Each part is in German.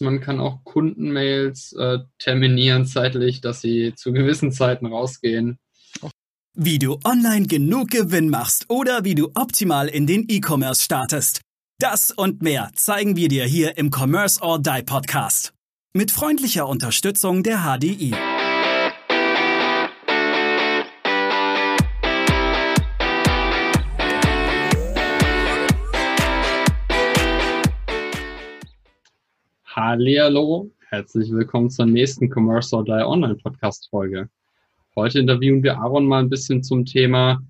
man kann auch Kundenmails äh, terminieren zeitlich, dass sie zu gewissen Zeiten rausgehen. Wie du online genug Gewinn machst oder wie du optimal in den E-Commerce startest. Das und mehr zeigen wir dir hier im Commerce or Die Podcast. Mit freundlicher Unterstützung der HDI. Hallo, herzlich willkommen zur nächsten Commerce or Die Online Podcast Folge. Heute interviewen wir Aaron mal ein bisschen zum Thema,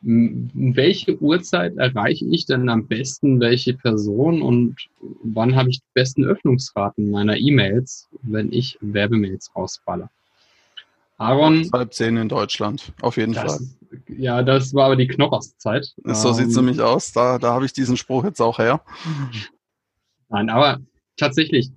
welche Uhrzeit erreiche ich denn am besten welche Person und wann habe ich die besten Öffnungsraten meiner E-Mails, wenn ich Werbemails rausballe. Aaron. Halb zehn in Deutschland, auf jeden das, Fall. Ja, das war aber die Knoppers-Zeit. So ähm, sieht es nämlich aus. Da, da habe ich diesen Spruch jetzt auch her. Nein, aber tatsächlich,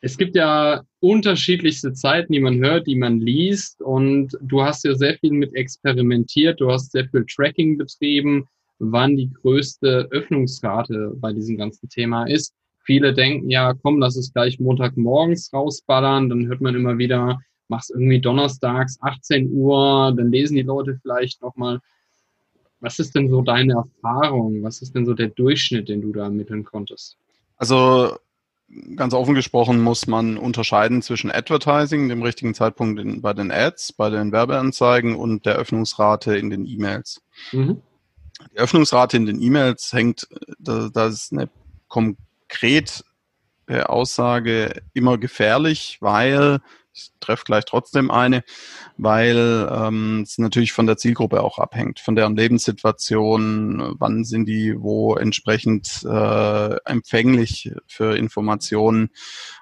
es gibt ja unterschiedlichste Zeiten, die man hört, die man liest und du hast ja sehr viel mit experimentiert, du hast sehr viel Tracking betrieben, wann die größte Öffnungsrate bei diesem ganzen Thema ist. Viele denken, ja, komm, lass es gleich Montagmorgens rausballern, dann hört man immer wieder, mach's irgendwie donnerstags 18 Uhr, dann lesen die Leute vielleicht nochmal. Was ist denn so deine Erfahrung? Was ist denn so der Durchschnitt, den du da ermitteln konntest? Also ganz offen gesprochen muss man unterscheiden zwischen Advertising, dem richtigen Zeitpunkt in, bei den Ads, bei den Werbeanzeigen und der Öffnungsrate in den E-Mails. Mhm. Die Öffnungsrate in den E-Mails hängt, das, das ist eine konkrete Aussage immer gefährlich, weil ich treffe gleich trotzdem eine, weil ähm, es natürlich von der Zielgruppe auch abhängt, von deren Lebenssituation, wann sind die wo entsprechend äh, empfänglich für Informationen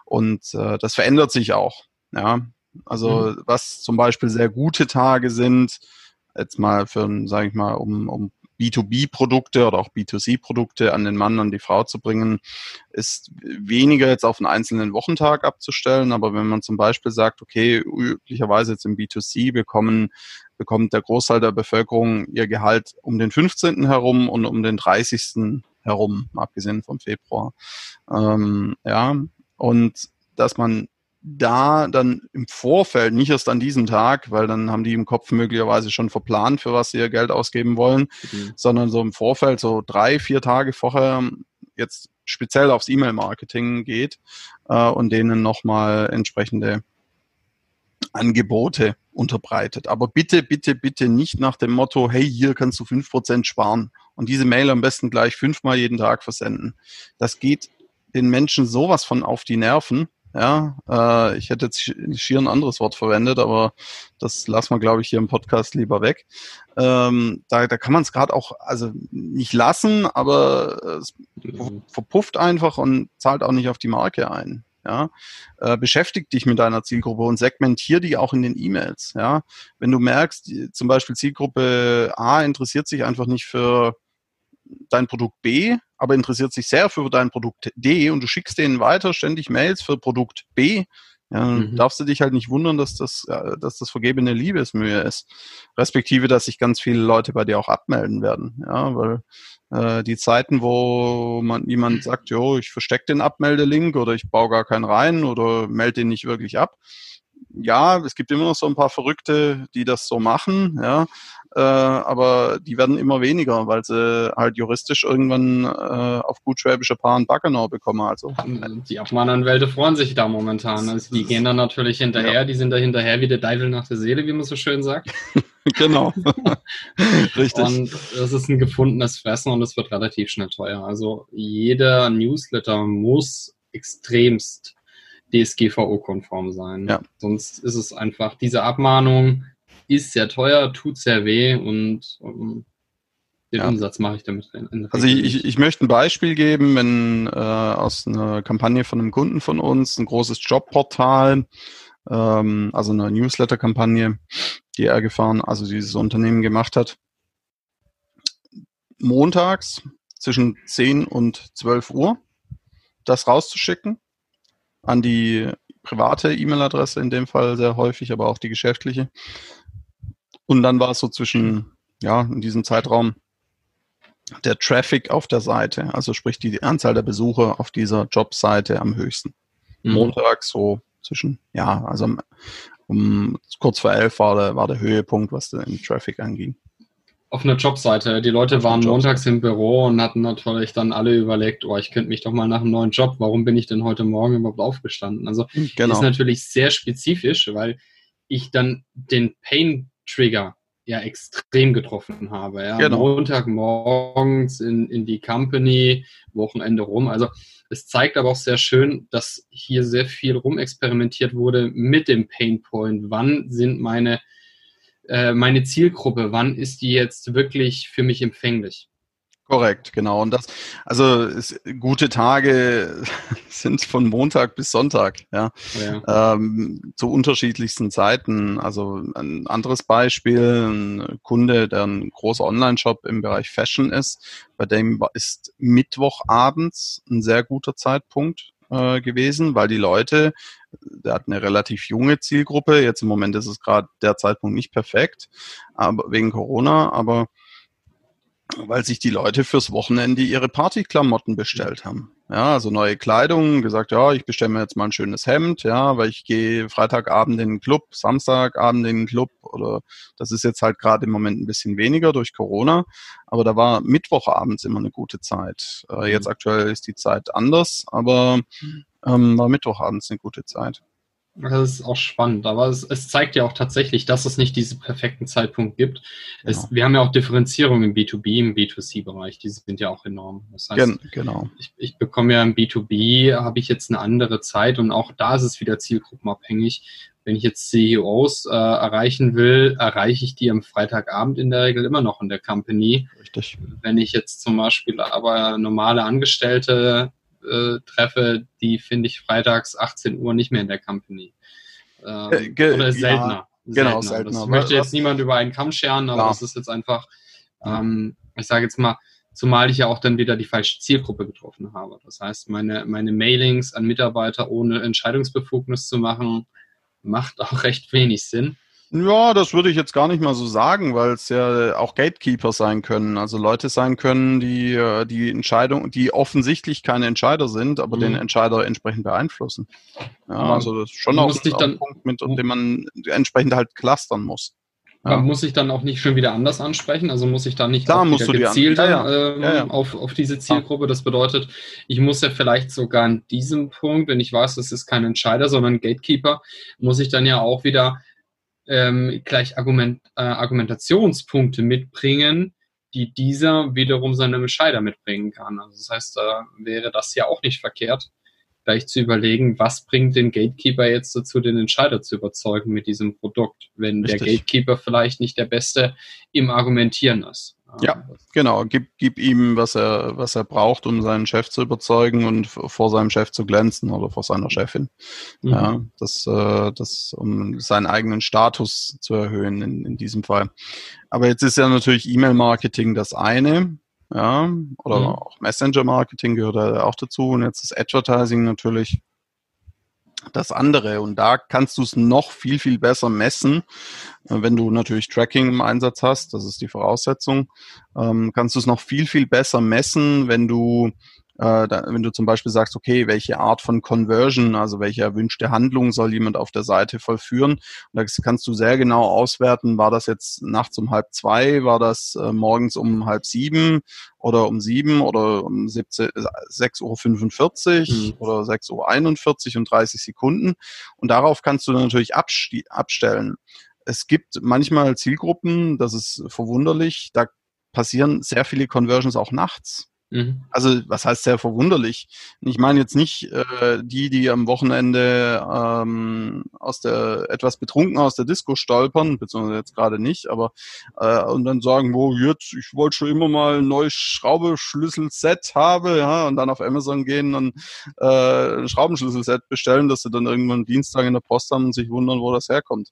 und äh, das verändert sich auch. Ja, also mhm. was zum Beispiel sehr gute Tage sind, jetzt mal für, sage ich mal, um, um B2B-Produkte oder auch B2C-Produkte an den Mann, an die Frau zu bringen, ist weniger jetzt auf einen einzelnen Wochentag abzustellen. Aber wenn man zum Beispiel sagt, okay, üblicherweise jetzt im B2C bekommen, bekommt der Großteil der Bevölkerung ihr Gehalt um den 15. herum und um den 30. herum, abgesehen vom Februar. Ähm, ja, und dass man da dann im Vorfeld, nicht erst an diesem Tag, weil dann haben die im Kopf möglicherweise schon verplant, für was sie ihr Geld ausgeben wollen, mhm. sondern so im Vorfeld, so drei, vier Tage vorher, jetzt speziell aufs E-Mail-Marketing geht äh, und denen nochmal entsprechende Angebote unterbreitet. Aber bitte, bitte, bitte nicht nach dem Motto, hey, hier kannst du fünf Prozent sparen und diese Mail am besten gleich fünfmal jeden Tag versenden. Das geht den Menschen sowas von auf die Nerven ja, äh, ich hätte jetzt schier ein anderes Wort verwendet, aber das lassen wir, glaube ich, hier im Podcast lieber weg. Ähm, da, da kann man es gerade auch, also nicht lassen, aber es verpufft einfach und zahlt auch nicht auf die Marke ein. Ja, äh, beschäftig dich mit deiner Zielgruppe und segmentier die auch in den E-Mails. Ja, wenn du merkst, die, zum Beispiel Zielgruppe A interessiert sich einfach nicht für dein Produkt B, aber interessiert sich sehr für dein Produkt D und du schickst denen weiter ständig Mails für Produkt B, ja, mhm. darfst du dich halt nicht wundern, dass das, dass das vergebene Liebesmühe ist. Respektive, dass sich ganz viele Leute bei dir auch abmelden werden. Ja, weil äh, die Zeiten, wo man jemand sagt, jo, ich verstecke den Abmeldelink oder ich baue gar keinen rein oder melde den nicht wirklich ab. Ja, es gibt immer noch so ein paar Verrückte, die das so machen, ja äh, aber die werden immer weniger, weil sie halt juristisch irgendwann äh, auf gut schwäbische Paar und Baggenau bekommen. Also. Die Abmahnanwälte freuen sich da momentan. Also die gehen dann natürlich hinterher, ja. die sind da hinterher wie der Teufel nach der Seele, wie man so schön sagt. genau. Richtig. Und das ist ein gefundenes Fressen und es wird relativ schnell teuer. Also jeder Newsletter muss extremst DSGVO-konform sein. Ja. Sonst ist es einfach diese Abmahnung, ist sehr teuer, tut sehr weh und um, den ja. Umsatz mache ich damit. also ich, ich möchte ein Beispiel geben, wenn äh, aus einer Kampagne von einem Kunden von uns, ein großes Jobportal, ähm, also eine Newsletter-Kampagne, die er gefahren, also dieses Unternehmen gemacht hat, montags zwischen 10 und 12 Uhr das rauszuschicken an die private E-Mail-Adresse in dem Fall sehr häufig, aber auch die geschäftliche. Und dann war es so zwischen, ja, in diesem Zeitraum der Traffic auf der Seite, also sprich die Anzahl der Besucher auf dieser Jobseite am höchsten. Mhm. Montag so zwischen, ja, also um kurz vor elf war der, war der Höhepunkt, was den Traffic anging. Auf einer Jobseite. Die Leute waren montags im Büro und hatten natürlich dann alle überlegt, oh, ich könnte mich doch mal nach einem neuen Job, warum bin ich denn heute Morgen überhaupt aufgestanden? Also genau. ist natürlich sehr spezifisch, weil ich dann den Pain-Trigger ja extrem getroffen habe. Ja. Genau. Montagmorgens in, in die Company, Wochenende rum. Also es zeigt aber auch sehr schön, dass hier sehr viel rumexperimentiert wurde mit dem Painpoint. Wann sind meine, äh, meine Zielgruppe, wann ist die jetzt wirklich für mich empfänglich? Korrekt, genau. Und das, also es, gute Tage sind von Montag bis Sonntag, ja, ja. Ähm, zu unterschiedlichsten Zeiten. Also ein anderes Beispiel, ein Kunde, der ein großer Online-Shop im Bereich Fashion ist, bei dem ist Mittwochabends ein sehr guter Zeitpunkt äh, gewesen, weil die Leute, der hat eine relativ junge Zielgruppe. Jetzt im Moment ist es gerade der Zeitpunkt nicht perfekt, aber wegen Corona, aber weil sich die Leute fürs Wochenende ihre Partyklamotten bestellt haben. Ja, also neue Kleidung, gesagt, ja, ich bestelle mir jetzt mal ein schönes Hemd, ja, weil ich gehe Freitagabend in den Club, Samstagabend in den Club oder das ist jetzt halt gerade im Moment ein bisschen weniger durch Corona, aber da war Mittwochabends immer eine gute Zeit. Äh, mhm. jetzt aktuell ist die Zeit anders, aber mhm. ähm, war Mittwochabends eine gute Zeit. Das ist auch spannend, aber es, es, zeigt ja auch tatsächlich, dass es nicht diesen perfekten Zeitpunkt gibt. Es, genau. Wir haben ja auch Differenzierung im B2B, im B2C-Bereich, die sind ja auch enorm. Das heißt, Gen genau. ich, ich bekomme ja im B2B, habe ich jetzt eine andere Zeit und auch da ist es wieder zielgruppenabhängig. Wenn ich jetzt CEOs äh, erreichen will, erreiche ich die am Freitagabend in der Regel immer noch in der Company. Richtig. Wenn ich jetzt zum Beispiel aber normale Angestellte äh, treffe, die finde ich freitags 18 Uhr nicht mehr in der Company. Ähm, äh, oder ist seltener. Ja, genau, seltener. seltener. Ich möchte jetzt niemand über einen Kamm scheren, aber das ist jetzt einfach, ähm, ich sage jetzt mal, zumal ich ja auch dann wieder die falsche Zielgruppe getroffen habe. Das heißt, meine, meine Mailings an Mitarbeiter ohne Entscheidungsbefugnis zu machen, macht auch recht wenig Sinn. Ja, das würde ich jetzt gar nicht mal so sagen, weil es ja auch Gatekeeper sein können. Also Leute sein können, die äh, die Entscheidung, die offensichtlich keine Entscheider sind, aber mhm. den Entscheider entsprechend beeinflussen. Ja, also das ist schon auch ein dann, Punkt, mit dem man entsprechend halt clustern muss. Ja. Muss ich dann auch nicht schon wieder anders ansprechen? Also muss ich da nicht Klar, musst du gezielt ja, ja. Ähm, ja, Auf, auf diese Zielgruppe? Das bedeutet, ich muss ja vielleicht sogar an diesem Punkt, wenn ich weiß, das ist kein Entscheider, sondern Gatekeeper, muss ich dann ja auch wieder ähm, gleich Argument, äh, Argumentationspunkte mitbringen, die dieser wiederum seinem Entscheider mitbringen kann. Also das heißt, da wäre das ja auch nicht verkehrt, gleich zu überlegen, was bringt den Gatekeeper jetzt dazu, den Entscheider zu überzeugen mit diesem Produkt, wenn Richtig. der Gatekeeper vielleicht nicht der Beste im Argumentieren ist. Ja, genau. Gib, gib ihm, was er, was er braucht, um seinen Chef zu überzeugen und vor seinem Chef zu glänzen oder vor seiner Chefin. Mhm. Ja, das, äh, das, um seinen eigenen Status zu erhöhen in, in diesem Fall. Aber jetzt ist ja natürlich E-Mail-Marketing das eine. Ja, oder mhm. auch Messenger-Marketing gehört da auch dazu. Und jetzt ist Advertising natürlich das andere. Und da kannst du es noch viel, viel besser messen, äh, wenn du natürlich Tracking im Einsatz hast. Das ist die Voraussetzung. Ähm, kannst du es noch viel, viel besser messen, wenn du äh, da, wenn du zum Beispiel sagst, okay, welche Art von Conversion, also welche erwünschte Handlung soll jemand auf der Seite vollführen, und da kannst du sehr genau auswerten, war das jetzt nachts um halb zwei, war das äh, morgens um halb sieben oder um sieben oder um 6.45 Uhr mhm. oder 6.41 Uhr und 30 Sekunden. Und darauf kannst du natürlich abstellen. Es gibt manchmal Zielgruppen, das ist verwunderlich, da passieren sehr viele Conversions auch nachts. Mhm. Also was heißt sehr verwunderlich? Ich meine jetzt nicht äh, die, die am Wochenende ähm, aus der etwas betrunken aus der Disco stolpern, beziehungsweise jetzt gerade nicht, aber äh, und dann sagen, wo jetzt, ich wollte schon immer mal ein neues Schraubenschlüsselset habe, ja, und dann auf Amazon gehen und äh, ein Schraubenschlüsselset bestellen, dass sie dann irgendwann Dienstag in der Post haben und sich wundern, wo das herkommt.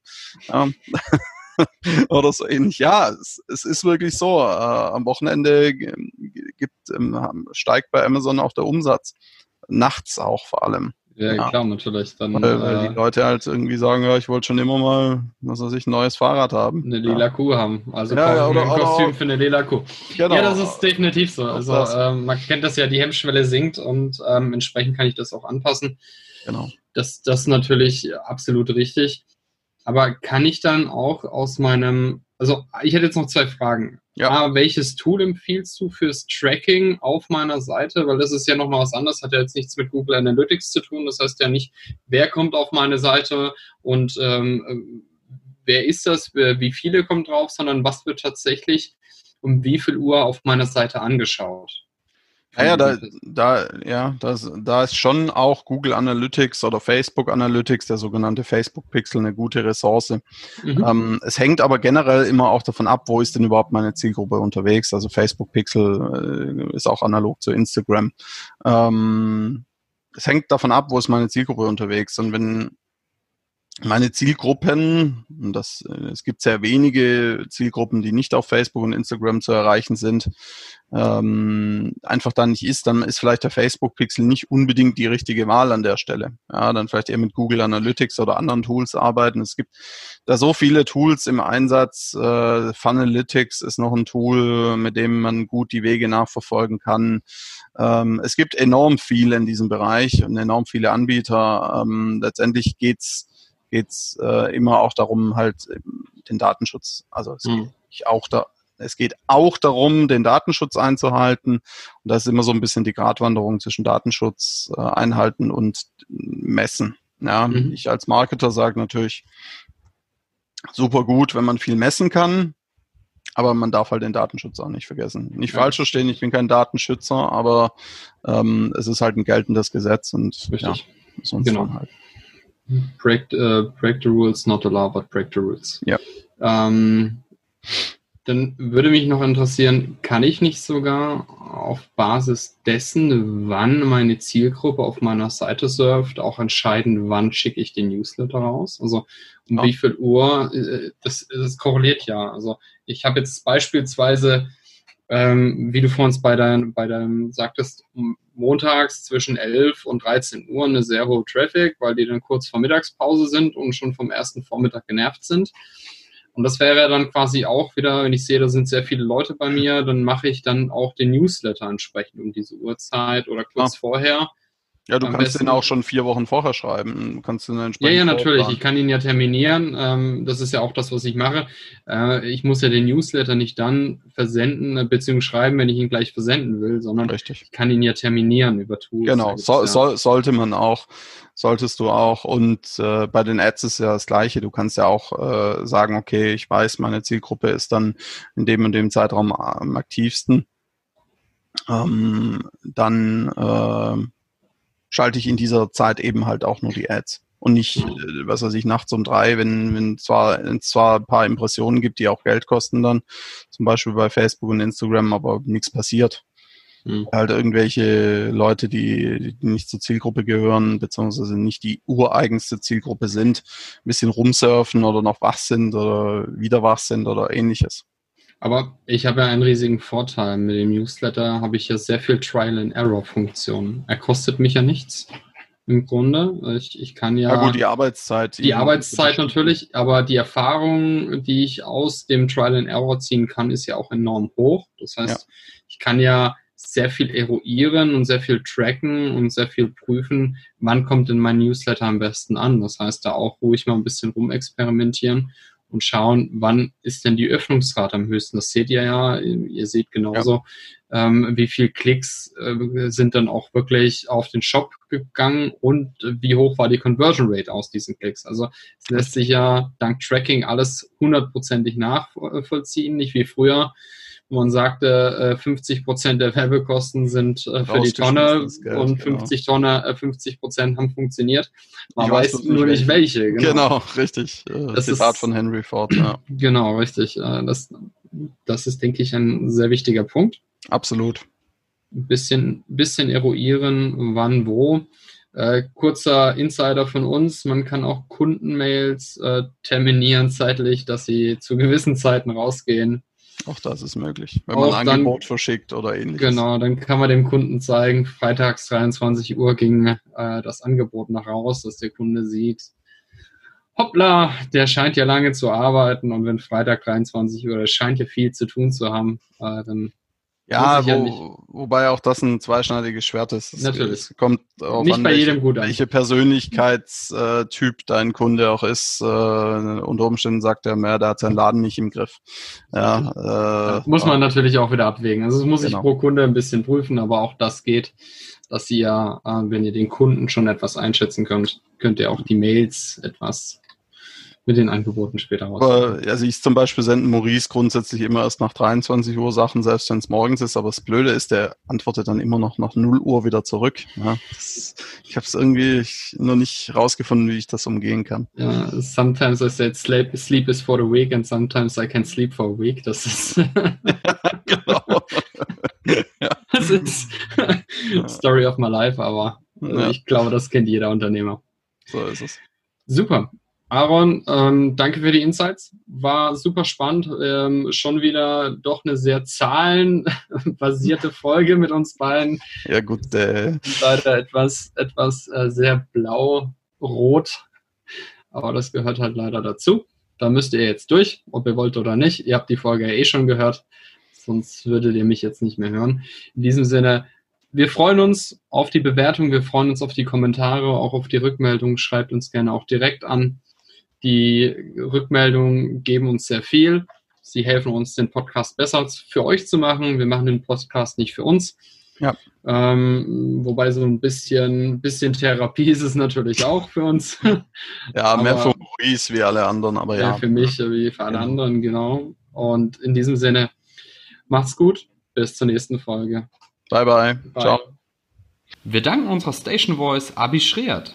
Ja. oder so ähnlich. Ja, es, es ist wirklich so. Äh, am Wochenende gibt, ähm, steigt bei Amazon auch der Umsatz. Nachts auch vor allem. Ja, ja, klar, natürlich. Dann, weil, weil äh, die Leute halt irgendwie sagen, ja, ich wollte schon immer mal, was weiß ich, ein neues Fahrrad haben. Eine lila ja. Kuh haben. Also ja, ja, oder, ein Kostüm oder, für eine lila Kuh. Genau. Ja, das ist definitiv so. Also ähm, man kennt das ja, die Hemmschwelle sinkt und ähm, entsprechend kann ich das auch anpassen. Genau. Das, das ist natürlich absolut richtig. Aber kann ich dann auch aus meinem, also ich hätte jetzt noch zwei Fragen. Ja. Ah, welches Tool empfiehlst du fürs Tracking auf meiner Seite? Weil das ist ja nochmal was anderes, hat ja jetzt nichts mit Google Analytics zu tun. Das heißt ja nicht, wer kommt auf meine Seite und ähm, wer ist das, wie viele kommen drauf, sondern was wird tatsächlich um wie viel Uhr auf meiner Seite angeschaut. Ja, ja, da, da, ja das, da ist schon auch Google Analytics oder Facebook Analytics, der sogenannte Facebook Pixel, eine gute Ressource. Mhm. Ähm, es hängt aber generell immer auch davon ab, wo ist denn überhaupt meine Zielgruppe unterwegs. Also Facebook Pixel äh, ist auch analog zu Instagram. Ähm, es hängt davon ab, wo ist meine Zielgruppe unterwegs. Und wenn meine Zielgruppen, das, äh, es gibt sehr wenige Zielgruppen, die nicht auf Facebook und Instagram zu erreichen sind, ähm, einfach da nicht ist, dann ist vielleicht der Facebook-Pixel nicht unbedingt die richtige Wahl an der Stelle. Ja, dann vielleicht eher mit Google Analytics oder anderen Tools arbeiten. Es gibt da so viele Tools im Einsatz. Äh, Funalytics ist noch ein Tool, mit dem man gut die Wege nachverfolgen kann. Ähm, es gibt enorm viel in diesem Bereich und enorm viele Anbieter. Ähm, letztendlich geht's geht's äh, immer auch darum, halt den Datenschutz, also es mhm. geht auch da, es geht auch darum, den Datenschutz einzuhalten. Und das ist immer so ein bisschen die Gratwanderung zwischen Datenschutz äh, einhalten und messen. Ja, mhm. ich als Marketer sage natürlich, super gut, wenn man viel messen kann. Aber man darf halt den Datenschutz auch nicht vergessen. Nicht ja. falsch verstehen, ich bin kein Datenschützer, aber ähm, es ist halt ein geltendes Gesetz und Richtig. ja, sonst genau. halt. Break, uh, break the rules, not allow, but break the rules. Ja. Ähm, dann würde mich noch interessieren, kann ich nicht sogar auf Basis dessen, wann meine Zielgruppe auf meiner Seite surft, auch entscheiden, wann schicke ich den Newsletter raus? Also um ja. wie viel Uhr, äh, das, das korreliert ja. Also ich habe jetzt beispielsweise ähm, wie du vor uns bei, dein, bei deinem sagtest, montags zwischen 11 und 13 Uhr eine sehr hohe Traffic, weil die dann kurz vor Mittagspause sind und schon vom ersten Vormittag genervt sind. Und das wäre dann quasi auch wieder, wenn ich sehe, da sind sehr viele Leute bei mir, dann mache ich dann auch den Newsletter entsprechend um diese Uhrzeit oder kurz ja. vorher. Ja, du Am kannst besten, den auch schon vier Wochen vorher schreiben. Kannst du ja, ja, natürlich. Ich kann ihn ja terminieren. Ähm, das ist ja auch das, was ich mache. Äh, ich muss ja den Newsletter nicht dann versenden, äh, beziehungsweise schreiben, wenn ich ihn gleich versenden will, sondern Richtig. ich kann ihn ja terminieren über Tools. Genau, so, so, sollte man auch, solltest du auch. Und äh, bei den Ads ist ja das Gleiche. Du kannst ja auch äh, sagen, okay, ich weiß, meine Zielgruppe ist dann in dem und dem Zeitraum am aktivsten. Ähm, dann äh, schalte ich in dieser Zeit eben halt auch nur die Ads. Und nicht, äh, was weiß ich, nachts um drei, wenn, wenn zwar, zwar ein paar Impressionen gibt, die auch Geld kosten dann, zum Beispiel bei Facebook und Instagram, aber nichts passiert. Mhm. Halt irgendwelche Leute, die, die nicht zur Zielgruppe gehören, beziehungsweise nicht die ureigenste Zielgruppe sind, ein bisschen rumsurfen oder noch wach sind oder wieder wach sind oder ähnliches. Aber ich habe ja einen riesigen Vorteil. Mit dem Newsletter habe ich ja sehr viel Trial-and-Error-Funktionen. Er kostet mich ja nichts im Grunde. Ich, ich kann ja. Ja, gut, die Arbeitszeit. Die Arbeitszeit natürlich, aber die Erfahrung, die ich aus dem Trial and Error ziehen kann, ist ja auch enorm hoch. Das heißt, ja. ich kann ja sehr viel eruieren und sehr viel tracken und sehr viel prüfen, wann kommt denn mein Newsletter am besten an. Das heißt, da auch ruhig mal ein bisschen rumexperimentieren und schauen, wann ist denn die Öffnungsrate am höchsten. Das seht ihr ja, ihr seht genauso, ja. ähm, wie viel Klicks äh, sind dann auch wirklich auf den Shop gegangen und wie hoch war die Conversion Rate aus diesen Klicks. Also es lässt sich ja dank Tracking alles hundertprozentig nachvollziehen, nicht wie früher wo man sagte, 50 äh, Prozent der Werbekosten sind äh, für die Tonne Geld, und 50 genau. Tonne, 50 Prozent haben funktioniert. Man ich weiß, weiß nur nicht welche. Genau, genau richtig. Das Zitat ist, von Henry Ford. Ja. Genau, richtig. Das, das ist, denke ich, ein sehr wichtiger Punkt. Absolut. Ein bisschen, bisschen eruieren, wann, wo. Äh, kurzer Insider von uns, man kann auch Kundenmails äh, terminieren zeitlich, dass sie zu gewissen Zeiten rausgehen. Auch das ist möglich, wenn man ein Angebot dann, verschickt oder ähnliches. Genau, dann kann man dem Kunden zeigen, freitags 23 Uhr ging äh, das Angebot nach raus, dass der Kunde sieht, hoppla, der scheint ja lange zu arbeiten und wenn Freitag 23 Uhr, der scheint ja viel zu tun zu haben, äh, dann ja, wo, wobei auch das ein zweischneidiges Schwert ist. Es, Natürlich. Es kommt auch nicht an, bei jedem gut an. welche Persönlichkeitstyp dein Kunde auch ist. Äh, unter Umständen sagt er, mehr, der hat seinen Laden nicht im Griff. Ja, äh, muss man natürlich auch wieder abwägen. Also es muss genau. ich pro Kunde ein bisschen prüfen, aber auch das geht, dass ihr ja, äh, wenn ihr den Kunden schon etwas einschätzen könnt, könnt ihr auch die Mails etwas mit den Angeboten später raus. Also ich zum Beispiel sende Maurice grundsätzlich immer erst nach 23 Uhr Sachen, selbst wenn es morgens ist. Aber das Blöde ist, der antwortet dann immer noch nach 0 Uhr wieder zurück. Ja, das, ich habe es irgendwie noch nicht rausgefunden, wie ich das umgehen kann. Ja, sometimes I said sleep, sleep is for the week and sometimes I can sleep for a week. Das ist genau. Das ist Story of my life, aber ja. ich glaube, das kennt jeder Unternehmer. So ist es. Super. Aaron, ähm, danke für die Insights. War super spannend. Ähm, schon wieder doch eine sehr zahlenbasierte Folge mit uns beiden. Ja, gut. Äh. Leider etwas, etwas äh, sehr blau-rot. Aber das gehört halt leider dazu. Da müsst ihr jetzt durch, ob ihr wollt oder nicht. Ihr habt die Folge ja eh schon gehört. Sonst würdet ihr mich jetzt nicht mehr hören. In diesem Sinne, wir freuen uns auf die Bewertung, wir freuen uns auf die Kommentare, auch auf die Rückmeldung. Schreibt uns gerne auch direkt an. Die Rückmeldungen geben uns sehr viel. Sie helfen uns, den Podcast besser für euch zu machen. Wir machen den Podcast nicht für uns. Ja. Ähm, wobei so ein bisschen, bisschen Therapie ist es natürlich auch für uns. Ja, mehr für Maurice wie alle anderen, aber ja. Für mich wie für alle anderen, genau. Und in diesem Sinne, macht's gut. Bis zur nächsten Folge. Bye, bye. bye. Ciao. Wir danken unserer Station Voice Abi Schreert.